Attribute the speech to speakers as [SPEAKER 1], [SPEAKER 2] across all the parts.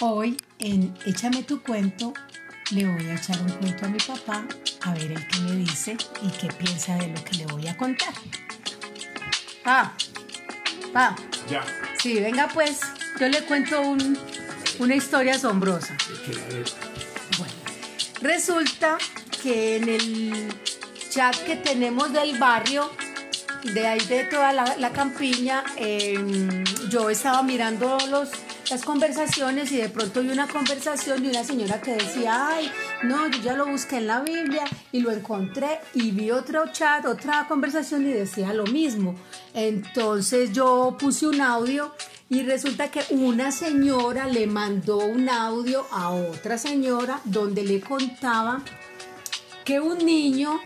[SPEAKER 1] Hoy en Échame tu cuento le voy a echar un cuento a mi papá a ver el que me dice y qué piensa de lo que le voy a contar. Pa, pa,
[SPEAKER 2] Ya.
[SPEAKER 1] sí, venga pues, yo le cuento un- una historia asombrosa. Bueno, resulta que en el chat que tenemos del barrio, de ahí de toda la, campiña, em, yo estaba mirando los, las conversaciones y de pronto vi una conversación de una señora que decía, ay, no, yo ya lo busqué en la Biblia y lo encontré y vi otro chat, otra conversación y decía lo mismo. Entonces yo puse un audio y resulta que una señora le mandó un audio a otra señora donde le contaba que un niño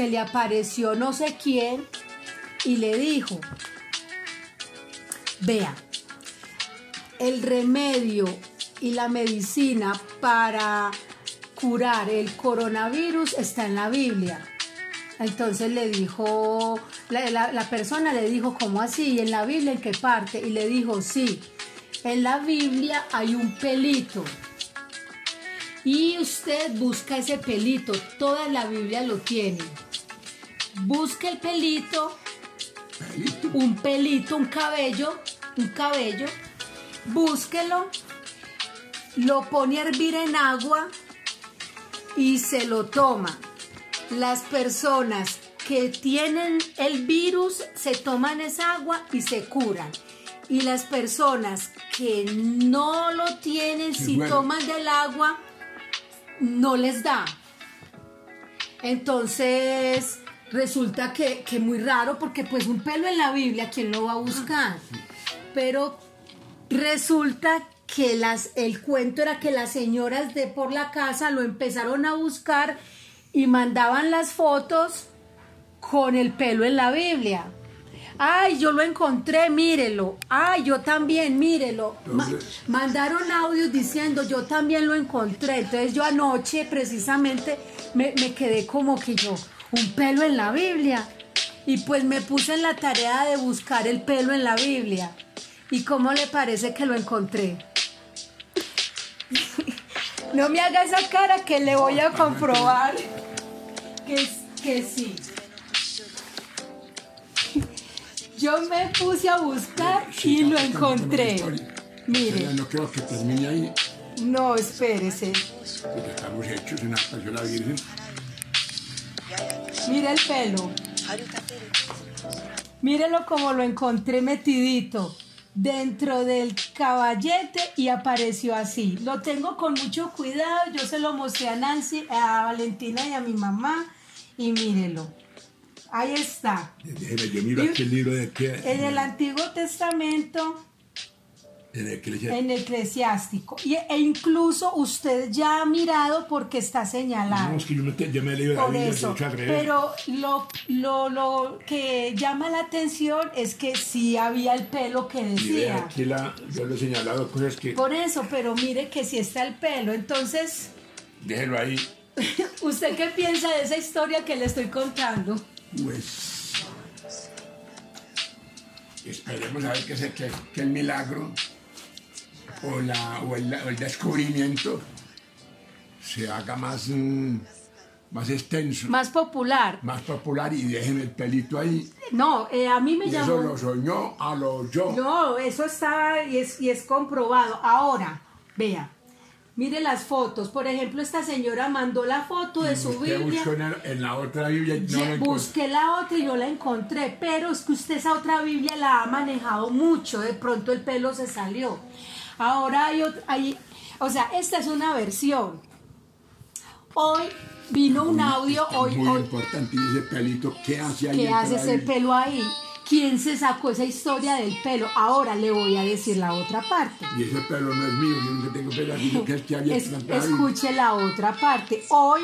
[SPEAKER 1] se le apareció no sé quién y le dijo, vea, el remedio y la medicina para curar el coronavirus está en la Biblia. Entonces le dijo, la, la- la persona le dijo, ¿cómo así? ¿Y en la Biblia en qué parte? Y le dijo, sí, en la Biblia hay un pelito. Y usted busca ese pelito, toda la Biblia lo tiene. Busca el pelito, un pelito, un cabello, un cabello, búsquelo, lo pone a hervir en agua y se lo toma. Las personas que tienen el virus se toman esa agua y se curan. Y las personas que no lo tienen,
[SPEAKER 2] Sí,
[SPEAKER 1] si
[SPEAKER 2] bueno.
[SPEAKER 1] toman del agua, no les da. Entonces, resulta que, que muy raro porque pues un pelo en la Biblia, ¿quién lo va a buscar? Pero resulta que las, el cuento era que las señoras de por la casa lo empezaron a buscar y mandaban las fotos con el pelo en la Biblia. Ay, yo lo encontré, mírelo. Ay, yo también, mírelo. Ma- mandaron audios diciendo, yo también lo encontré. Entonces yo anoche precisamente me, me quedé como que yo, un pelo en la Biblia. Y pues me puse en la tarea de buscar el pelo en la Biblia. ¿Y cómo le parece que lo encontré? No me haga esa cara que le voy a comprobar que, que sí. Yo me puse a buscar y lo encontré. Mire,
[SPEAKER 2] No creo que termine ahí,
[SPEAKER 1] no, espérese.
[SPEAKER 2] porque estamos hechos en la Virgen.
[SPEAKER 1] Mire el pelo. Mírelo como lo encontré metidito dentro del caballete y apareció así. Lo tengo con mucho cuidado. Yo se lo mostré a Nancy, a Valentina y a mi mamá. Y mírelo. Ahí está.
[SPEAKER 2] Déjeme, yo miro aquí el libro de que.
[SPEAKER 1] En el Antiguo Testamento,
[SPEAKER 2] En le
[SPEAKER 1] en eclesiástico. Y, e incluso usted ya ha mirado porque está señalado.
[SPEAKER 2] No, es que yo me, yo me he leído la
[SPEAKER 1] Por
[SPEAKER 2] Biblia,
[SPEAKER 1] eso,
[SPEAKER 2] revés.
[SPEAKER 1] pero lo, lo, lo que llama la atención es que sí había el pelo que decía.
[SPEAKER 2] aquí la, yo le he señalado cosas que.
[SPEAKER 1] Por eso, pero mire que sí está el pelo. Entonces,
[SPEAKER 2] Déjelo ahí.
[SPEAKER 1] ¿usted qué piensa de esa historia que le estoy contando?
[SPEAKER 2] Pues. Esperemos a ver que, que el milagro o, la, o, el, o el descubrimiento se haga más, mm, más extenso, más,
[SPEAKER 1] Más popular.
[SPEAKER 2] popular y dejen el pelito ahí.
[SPEAKER 1] No, eh, a mí me
[SPEAKER 2] Y eso
[SPEAKER 1] llamó...
[SPEAKER 2] lo soñó a lo yo.
[SPEAKER 1] No, eso está y es, y es comprobado. Ahora, vea, mire las fotos. Por ejemplo, esta señora mandó la foto de su Biblia.
[SPEAKER 2] en, la otra Biblia y no encontró.
[SPEAKER 1] Busqué la otra y no la encontré, pero es que usted esa otra Biblia la ha manejado mucho, de pronto el pelo se salió. Ahora hay otra, hay, o sea, esta es una versión. Hoy vino un audio, hoy,
[SPEAKER 2] Muy
[SPEAKER 1] hoy
[SPEAKER 2] importante. Ese pelito, ¿qué hace ahí?
[SPEAKER 1] ¿qué hace ese pelo ahí? ¿Quién se sacó esa historia del pelo? Ahora le voy a decir la otra parte.
[SPEAKER 2] Y ese pelo no es mío, yo nunca tengo pelo así, que es que había
[SPEAKER 1] Es- escuche la otra parte. Hoy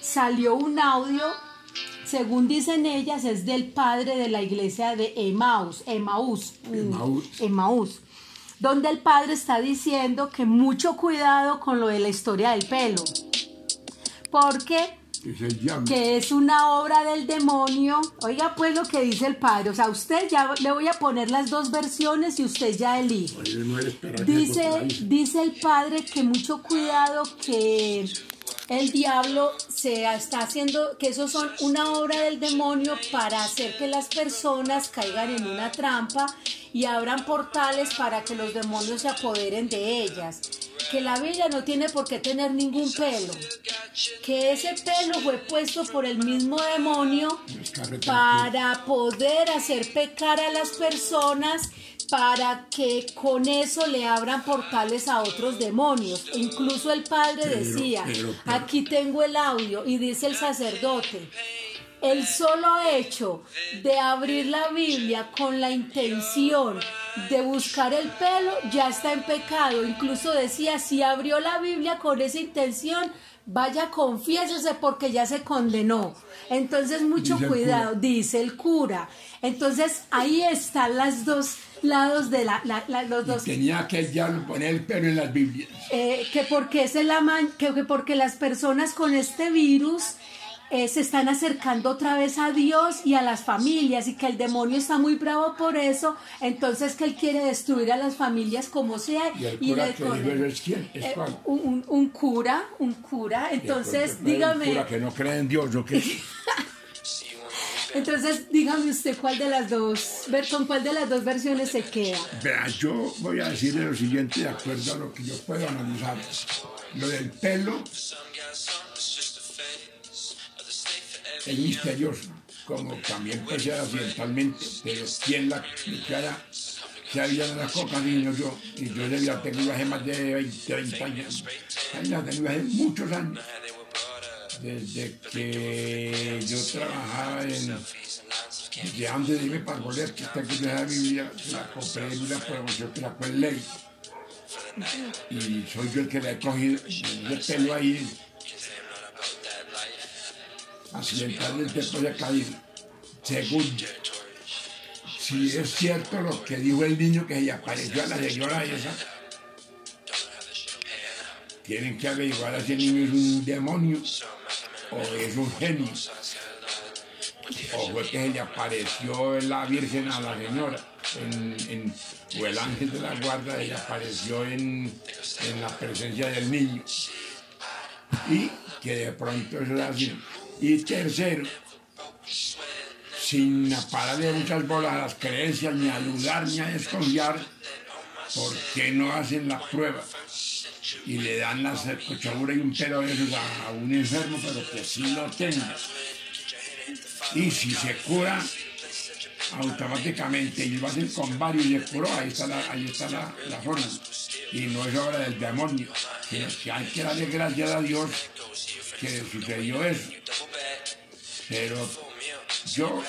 [SPEAKER 1] salió un audio, según dicen ellas, es del padre de la iglesia de Emaús, Emaús,
[SPEAKER 2] Emaús.
[SPEAKER 1] Emaús, donde el padre está diciendo que mucho cuidado con lo de la historia del pelo. Porque que es una obra del demonio. Oiga pues lo que dice el padre. O sea, usted ya le voy a poner las dos versiones y usted ya elige.
[SPEAKER 2] Oye, no
[SPEAKER 1] Dice, dice el padre que mucho cuidado que el diablo se está haciendo, que esos son una obra del demonio para hacer que las personas caigan en una trampa y abran portales para que los demonios se apoderen de ellas. Que la Biblia no tiene por qué tener ningún pelo. Que ese pelo fue puesto por el mismo demonio para poder hacer pecar a las personas para que con eso le abran portales a otros demonios. Incluso el padre
[SPEAKER 2] Pero,
[SPEAKER 1] decía,
[SPEAKER 2] pero, pero.
[SPEAKER 1] aquí tengo el audio y dice el sacerdote, el solo hecho de abrir la Biblia con la intención de buscar el pelo ya está en pecado. Incluso decía, si abrió la Biblia con esa intención, vaya confiésese porque ya se condenó. Entonces mucho
[SPEAKER 2] Dice
[SPEAKER 1] cuidado, dice el cura. Entonces ahí están las dos lados de la, la- la- los dos
[SPEAKER 2] Tenía que el diablo poner el pelo en las Biblias.
[SPEAKER 1] eh, que porque es el ama- que, que porque las personas con este virus eh, se están acercando otra vez a Dios y a las familias y que el demonio está muy bravo por eso, entonces que él quiere destruir a las familias como sea
[SPEAKER 2] Y el cura
[SPEAKER 1] le
[SPEAKER 2] que eso es quién, es
[SPEAKER 1] eh,
[SPEAKER 2] cuál.
[SPEAKER 1] un, un- un cura, un cura, entonces dígame,
[SPEAKER 2] El cura que no cree en Dios, ¿o qué?
[SPEAKER 1] entonces dígame usted cuál de las dos, ver con cuál de las dos versiones se queda.
[SPEAKER 2] Vea, yo voy a decirle lo siguiente de acuerdo a lo que yo puedo analizar. Lo del pelo es misterioso, como también puede ser accidentalmente, pero ¿quién la que había en la coca, niño yo, y yo debía tener más de 20, 30 años. Ahí la muchos años. Desde que yo trabajaba en, desde antes de irme para Goler, que está aquí en la Biblia, la compré en una promoción que sacó el ley. Y soy yo el que le he cogido el pelo ahí, accidentalmente después de caído. Segundo, si es cierto lo que dijo el niño que se apareció a la señora esa, tienen que averiguar si el niño es un demonio o es un genio. O fue que se le apareció la Virgen a la señora, en, o el ángel de la guarda le apareció en, en la presencia del niño. Y que de pronto es así. Y tercero, sin pararle muchas bolas a las creencias, ni a dudar, ni a desconfiar, ¿por qué no hacen la prueba? Y le dan la cochadura y un pelo de esos a, un enfermo, pero que sí lo tenga. Y si se cura automáticamente y lo hacen con varios y curó, ahí está la, ahí está la, forma. Y no es obra del demonio, sino que hay que darle gracias a Dios que sucedió eso. Pero yo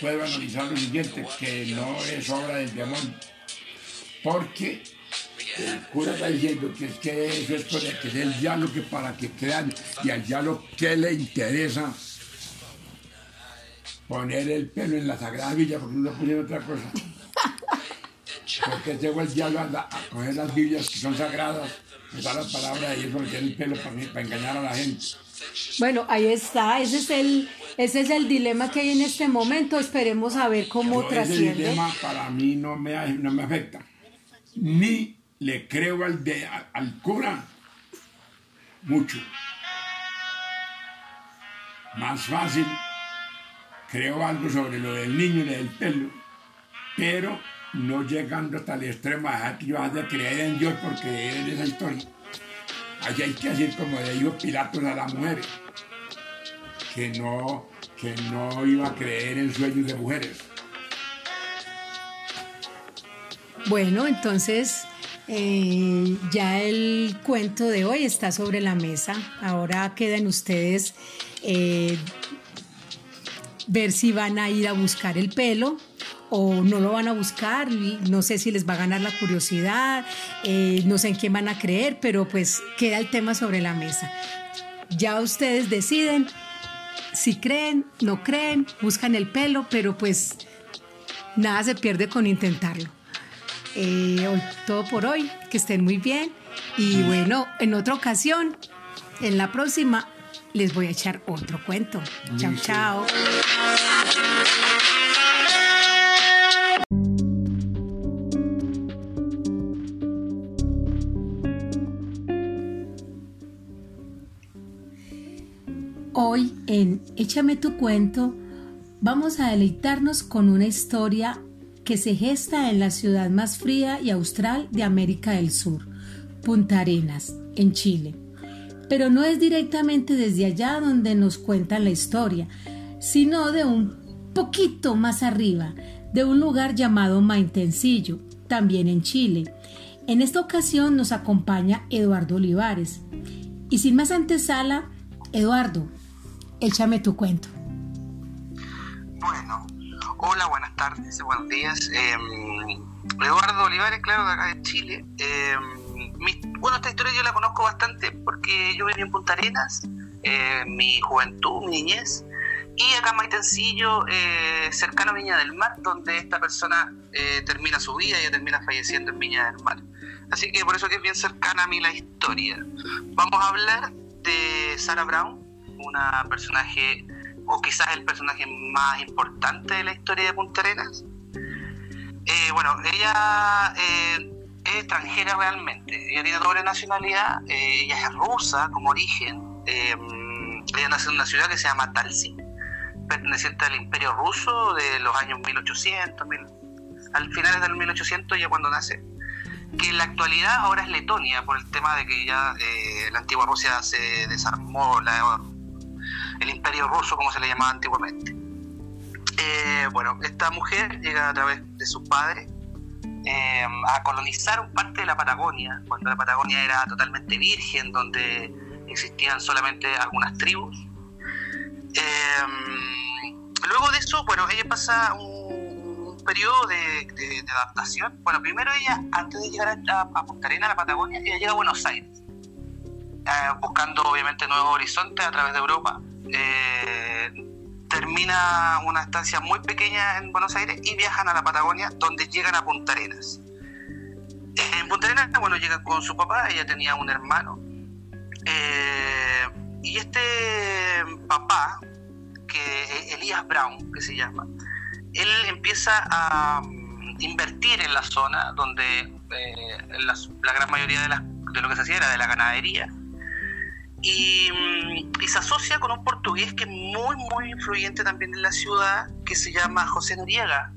[SPEAKER 2] puedo analizar lo siguiente, que no es obra del demonio, porque el cura está diciendo que es que eso es cosa que el diablo que para que crean y al diablo que le interesa poner el pelo en la sagrada villa porque no pusieron otra cosa. Porque llegó el diablo a, coger las Biblias que son sagradas, usar la palabra de porque tiene el pelo para, para engañar a la gente.
[SPEAKER 1] Bueno, ahí está, ese es el, ese es el dilema que hay en este momento, esperemos a ver cómo
[SPEAKER 2] Yo ese
[SPEAKER 1] trasciende.
[SPEAKER 2] dilema para mí no me, no me afecta. Ni le creo al, de, al cura mucho. Más fácil, creo algo sobre lo del niño y del pelo, pero no llegando hasta el extremo de que yo haya de creer en Dios por creer en esa historia. Allí hay que decir como le dijo Pilatos a la mujer, que no, que no iba a creer en sueños de mujeres.
[SPEAKER 1] Bueno, entonces eh, ya el cuento de hoy está sobre la mesa. Ahora quedan ustedes eh, ver si van a ir a buscar el pelo o no lo van a buscar. No sé si les va a ganar la curiosidad, eh, no sé en quién van a creer, pero pues queda el tema sobre la mesa. Ya ustedes deciden si creen, no creen, buscan el pelo, pero pues nada se pierde con intentarlo. Eh, hoy- todo por hoy, que estén muy bien y bueno, en otra ocasión, en la próxima, les voy a echar otro cuento. Chao, chao. Hoy en Échame tu cuento vamos a deleitarnos con una historia que se gesta en la ciudad más fría y austral de América del Sur, Punta Arenas, en Chile. Pero no es directamente desde allá donde nos cuentan la historia, sino de un poquito más arriba, de un lugar llamado Maitencillo, también en Chile. En esta ocasión nos acompaña Eduardo Olivares. Y sin más antesala, Eduardo, Échame tu cuento.
[SPEAKER 3] Bueno, hola, buenas tardes, buenos días. Em, Eduardo Olivares, claro, de acá de Chile. Em, bueno, esta historia yo la conozco bastante porque yo viví en Punta Arenas, eh, mi juventud, mi niñez, y acá en Maitencillo, eh, cercano a Viña del Mar, donde esta persona eh, termina su vida y termina falleciendo en Viña del Mar. Así que por eso que es bien cercana a mí la historia. Vamos a hablar de Sarah Brown, una personaje, o quizás el personaje más importante de la historia de Punta Arenas. Eh, bueno, ella eh, es extranjera realmente, ella tiene doble nacionalidad, eh, ella es rusa como origen, ella nació en una ciudad que se llama Talsi, perteneciente al imperio ruso de los años 1800, al finales del 1800 ya cuando nace que en la actualidad ahora es Letonia por el tema de que ya la antigua Rusia se desarmó, la, el imperio ruso, como se le llamaba antiguamente. Eh, bueno, esta mujer llega a través de su padre eh, a colonizar un parte de la Patagonia, cuando la Patagonia era totalmente virgen, donde existían solamente algunas tribus. Eh, luego de eso, bueno, ella pasa un, periodo de, adaptación. Bueno, primero ella, antes de llegar a, a Punta Arenas, a la Patagonia, ella llega a Buenos Aires, buscando obviamente nuevos horizontes a través de Europa. Eh, termina una estancia muy pequeña en Buenos Aires y viajan a la Patagonia, donde llegan a Punta Arenas. En Punta Arenas, bueno, llegan con su papá, ella tenía un hermano. Eh, y este papá, que Elías Brown, que se llama, él empieza a mm, invertir en la zona donde eh, la, gran mayoría de, de lo que se hacía era de la ganadería Mm, y, se asocia con un portugués que es muy, muy influyente también en la ciudad, que se llama José Noriega,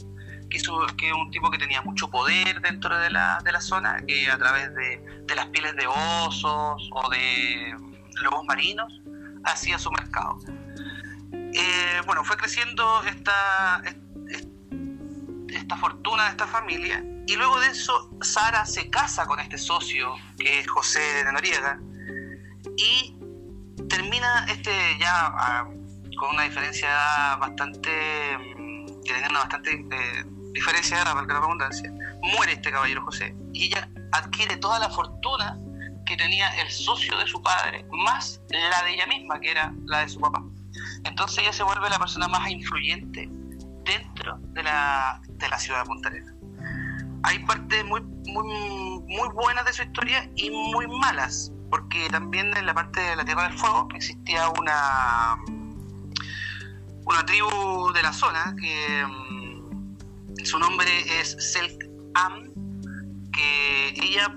[SPEAKER 3] que es, un tipo que tenía mucho poder dentro de la, de la zona, que a través de, de, las pieles de osos o de lobos marinos hacía su mercado. Eh, bueno, fue creciendo esta, esta fortuna de esta familia y luego de eso Sara se casa con este socio que es José de Noriega y termina este ya ah, con una diferencia bastante, mm, que tenía una bastante eh, diferencia, para la redundancia, muere este caballero José y ella adquiere toda la fortuna que tenía el socio de su padre, más la de ella misma, que era la de su papá. Entonces ella se vuelve la persona más influyente dentro de la, de la ciudad de Punta Arenas. Hay partes muy, muy, muy buenas de su historia y muy malas porque también en la parte de la Tierra del Fuego existía una, una tribu de la zona que mm, su nombre es Selk Am, que ella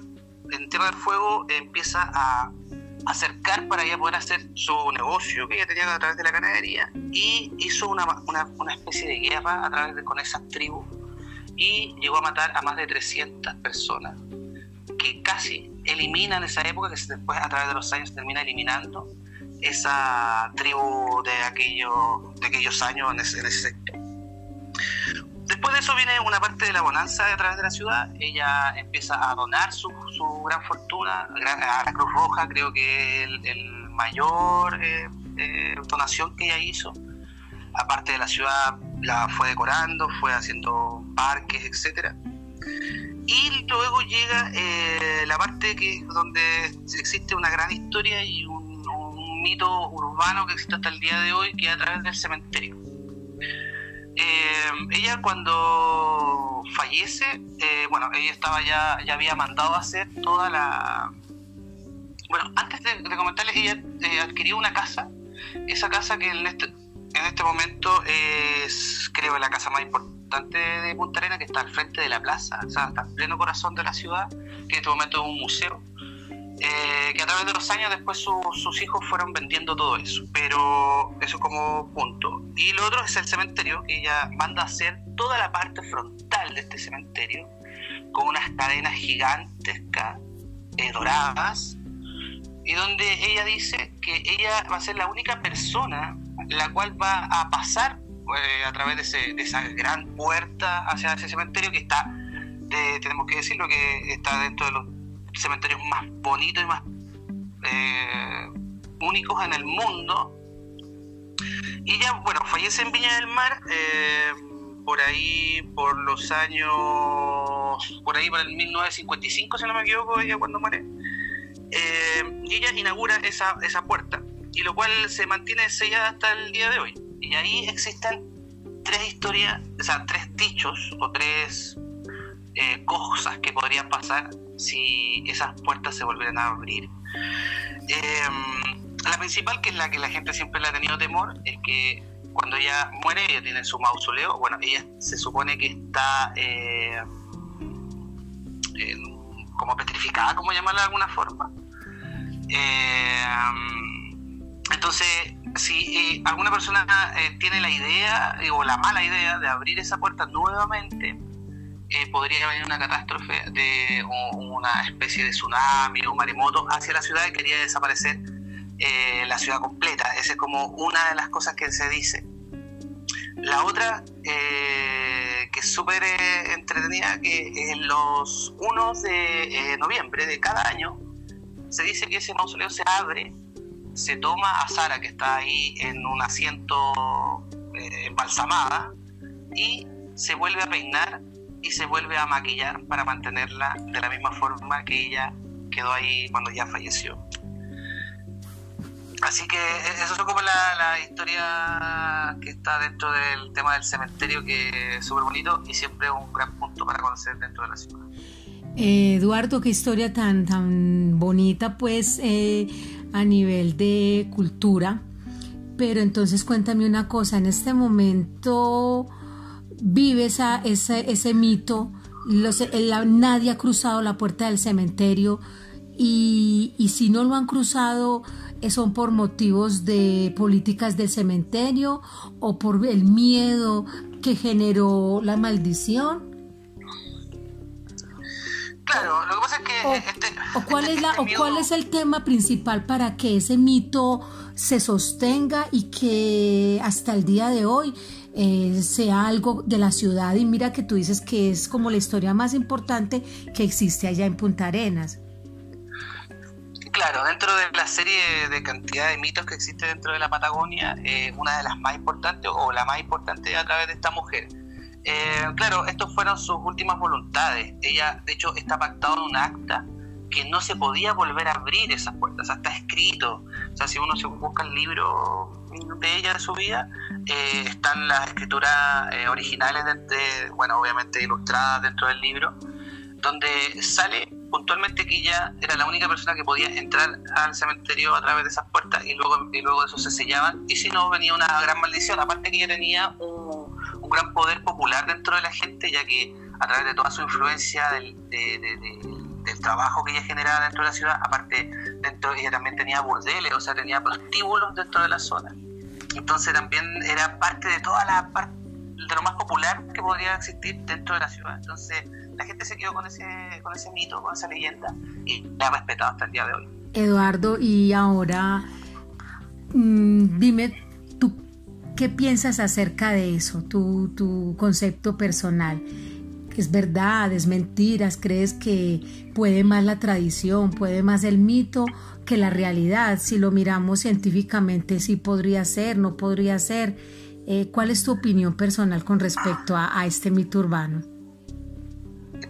[SPEAKER 3] en Tierra del Fuego empieza a acercar para ella poder hacer su negocio que ella tenía a través de la ganadería y hizo una, una, especie de guerra a través de con esas tribus y llegó a matar a más de 300 personas que casi eliminan esa época, que después a través de los años termina eliminando esa tribu de, aquello, de aquellos años en ese, sector. Después de eso viene una parte de la bonanza a través de la ciudad. Ella empieza a donar su, su gran fortuna a la Cruz Roja, creo que el, el mayor eh, eh, donación que ella hizo. Aparte de la ciudad, la fue decorando, fue haciendo parques, etcétera y luego llega eh, la parte que donde existe una gran historia y un, mito urbano que existe hasta el día de hoy, que es a través del cementerio. Eh, ella cuando fallece, eh, bueno, ella estaba ya, ya había mandado a hacer toda la... Bueno, antes de, comentarles, ella adquirió una casa esa casa que en este, en este momento es, creo, la casa más importante de Punta Arena, que está al frente de la plaza, o sea, está en pleno corazón de la ciudad, que en este momento es un museo. Eh, que a través de los años después sus hijos fueron vendiendo todo eso, pero eso como punto. Y lo otro es el cementerio, que ella manda a hacer toda la parte frontal de este cementerio, con unas cadenas gigantescas, eh, doradas, y donde ella dice que ella va a ser la única persona la cual va a pasar eh, a través de, esa gran puerta hacia ese cementerio que está, tenemos que decirlo, que está dentro de los cementerios más bonitos y más eh, únicos en el mundo. Y ella, bueno, fallece en Viña del Mar eh, por ahí, por los años, por ahí, por el 1955, si no me equivoco, ella cuando muere. y ella inaugura esa, esa puerta y lo cual se mantiene sellada hasta el día de hoy. Y ahí existen tres historias, o sea, tres dichos o tres eh, cosas que podrían pasar si esas puertas se volvieran a abrir. Em, la principal, que es la que la gente siempre le ha tenido temor, es que cuando ella muere, ella tiene su mausoleo, bueno, ella se supone que está eh, como petrificada, como llamarla de alguna forma. Eh, entonces, si eh, alguna persona eh, tiene la idea eh, o la mala idea de abrir esa puerta nuevamente, podría venir una catástrofe de una especie de tsunami o maremoto hacia la ciudad y quería desaparecer la ciudad completa. Esa es como una de las cosas que se dice. La otra, que es súper entretenida, que en los 1 de noviembre de cada año se dice que ese mausoleo se abre se toma a Sara, que está ahí en un asiento eh, embalsamada, y se vuelve a peinar y se vuelve a maquillar para mantenerla de la misma forma que ella quedó ahí cuando ya falleció. Así que eso es como la, historia que está dentro del tema del cementerio, que es súper bonito y siempre un gran punto para conocer dentro de la ciudad.
[SPEAKER 1] Eduardo, qué historia tan, tan bonita, pues eh, a nivel de cultura. Pero entonces cuéntame una cosa, en este momento vive esa, ese, mito, nadie ha cruzado la puerta del cementerio y, y si no lo han cruzado son por motivos de políticas del cementerio o por el miedo que generó la maldición
[SPEAKER 3] Claro, lo que pasa es que...
[SPEAKER 1] O,
[SPEAKER 3] este,
[SPEAKER 1] cuál, es la, este cuál es el tema principal para que ese mito se sostenga y que hasta el día de hoy eh, sea algo de la ciudad? Y mira que tú dices que es como la historia más importante que existe allá en Punta Arenas.
[SPEAKER 3] Claro, dentro de la serie de cantidad de mitos que existe dentro de la Patagonia, eh, una de las más importantes o la más importante a través de esta mujer eh, claro, estas fueron sus últimas voluntades. Ella, de hecho, está pactado en un acta que no se podía volver a abrir esas puertas. Está escrito. O sea, si uno se busca el libro de ella, de su vida, eh, están las escrituras eh, originales, de, bueno, obviamente ilustradas dentro del libro, donde sale puntualmente que ella era la única persona que podía entrar al cementerio a través de esas puertas y luego, y luego eso se sellaban. Y si no, venía una gran maldición. Aparte que ella tenía un gran poder popular dentro de la gente, ya que a través de toda su influencia del, del trabajo que ella generaba dentro de la ciudad, aparte dentro ella también tenía burdeles, o sea, tenía prostíbulos dentro de la zona. Entonces también era parte de toda la parte de lo más popular que podría existir dentro de la ciudad. Entonces la gente se quedó con ese, con ese mito, con esa leyenda y la ha respetado hasta el día de hoy.
[SPEAKER 1] Eduardo, y ahora mm, dime ¿Qué piensas acerca de eso, tu, tu concepto personal? ¿Es verdad, es mentiras? ¿Crees que puede más la tradición, puede más el mito que la realidad? Si lo miramos científicamente, sí podría ser, no podría ser. Eh, ¿Cuál es tu opinión personal con respecto a, este mito urbano?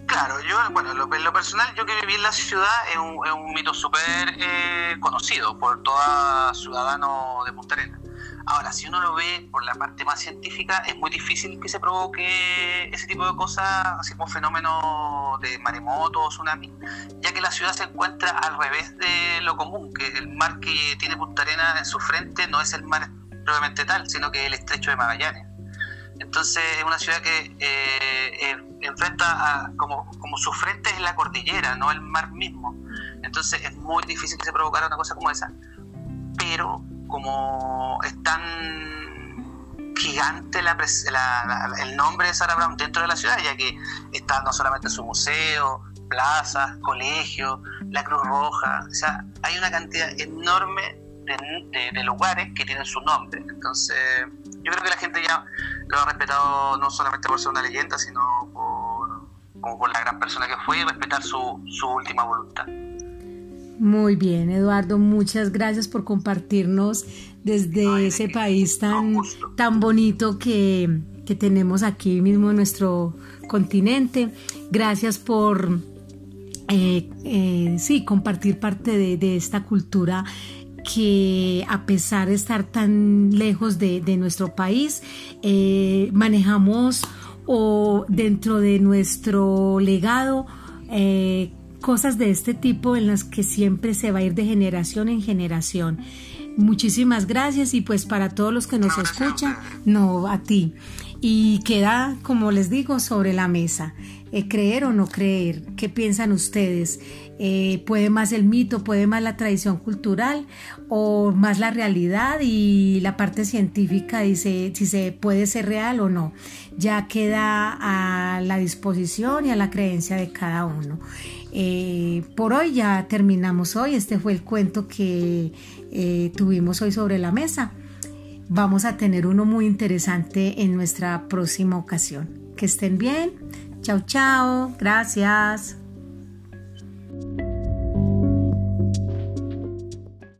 [SPEAKER 3] Claro, yo, bueno, lo, lo personal, yo que viví en la ciudad es un, mito súper eh, conocido por todo ciudadano de Punta Arenas Ahora, si uno lo ve por la parte más científica, es muy difícil que se provoque ese tipo de cosas, así como fenómenos de maremoto o tsunami, ya que la ciudad se encuentra al revés de lo común, que el mar que tiene Punta Arena en su frente no es el mar propiamente tal, sino que es el estrecho de Magallanes. Entonces es una ciudad que eh, enfrenta a, como, como su frente es la cordillera, no el mar mismo. Entonces es muy difícil que se provocara una cosa como esa. Pero como es tan gigante el nombre de Sarah Brown dentro de la ciudad, ya que está no solamente su museo, plazas, colegios, la Cruz Roja, o sea, hay una cantidad enorme de, lugares que tienen su nombre. Entonces, yo creo que la gente ya lo ha respetado no solamente por ser una leyenda, sino por, como por la gran persona que fue y respetar su, su última voluntad.
[SPEAKER 1] Muy bien, Eduardo, muchas gracias por compartirnos desde ese país tan, tan bonito que, tenemos aquí mismo en nuestro continente. Gracias por eh, eh, sí, compartir parte de, esta cultura que a pesar de estar tan lejos de, nuestro país, eh, manejamos o dentro de nuestro legado cosas de este tipo en las que siempre se va a ir de generación en generación. Muchísimas gracias y pues para todos los que nos escuchan, no a ti. Y queda, como les digo, sobre la mesa. Eh, creer o no creer, ¿qué piensan ustedes? Eh, ¿Puede más el mito, puede más la tradición cultural o más la realidad y la parte científica dice si se puede ser real o no? Ya queda a la disposición y a la creencia de cada uno. Eh, por hoy ya terminamos hoy, este fue el cuento que eh, tuvimos hoy sobre la mesa. Vamos a tener uno muy interesante en nuestra próxima ocasión. Que estén bien. Chao, chao. Gracias.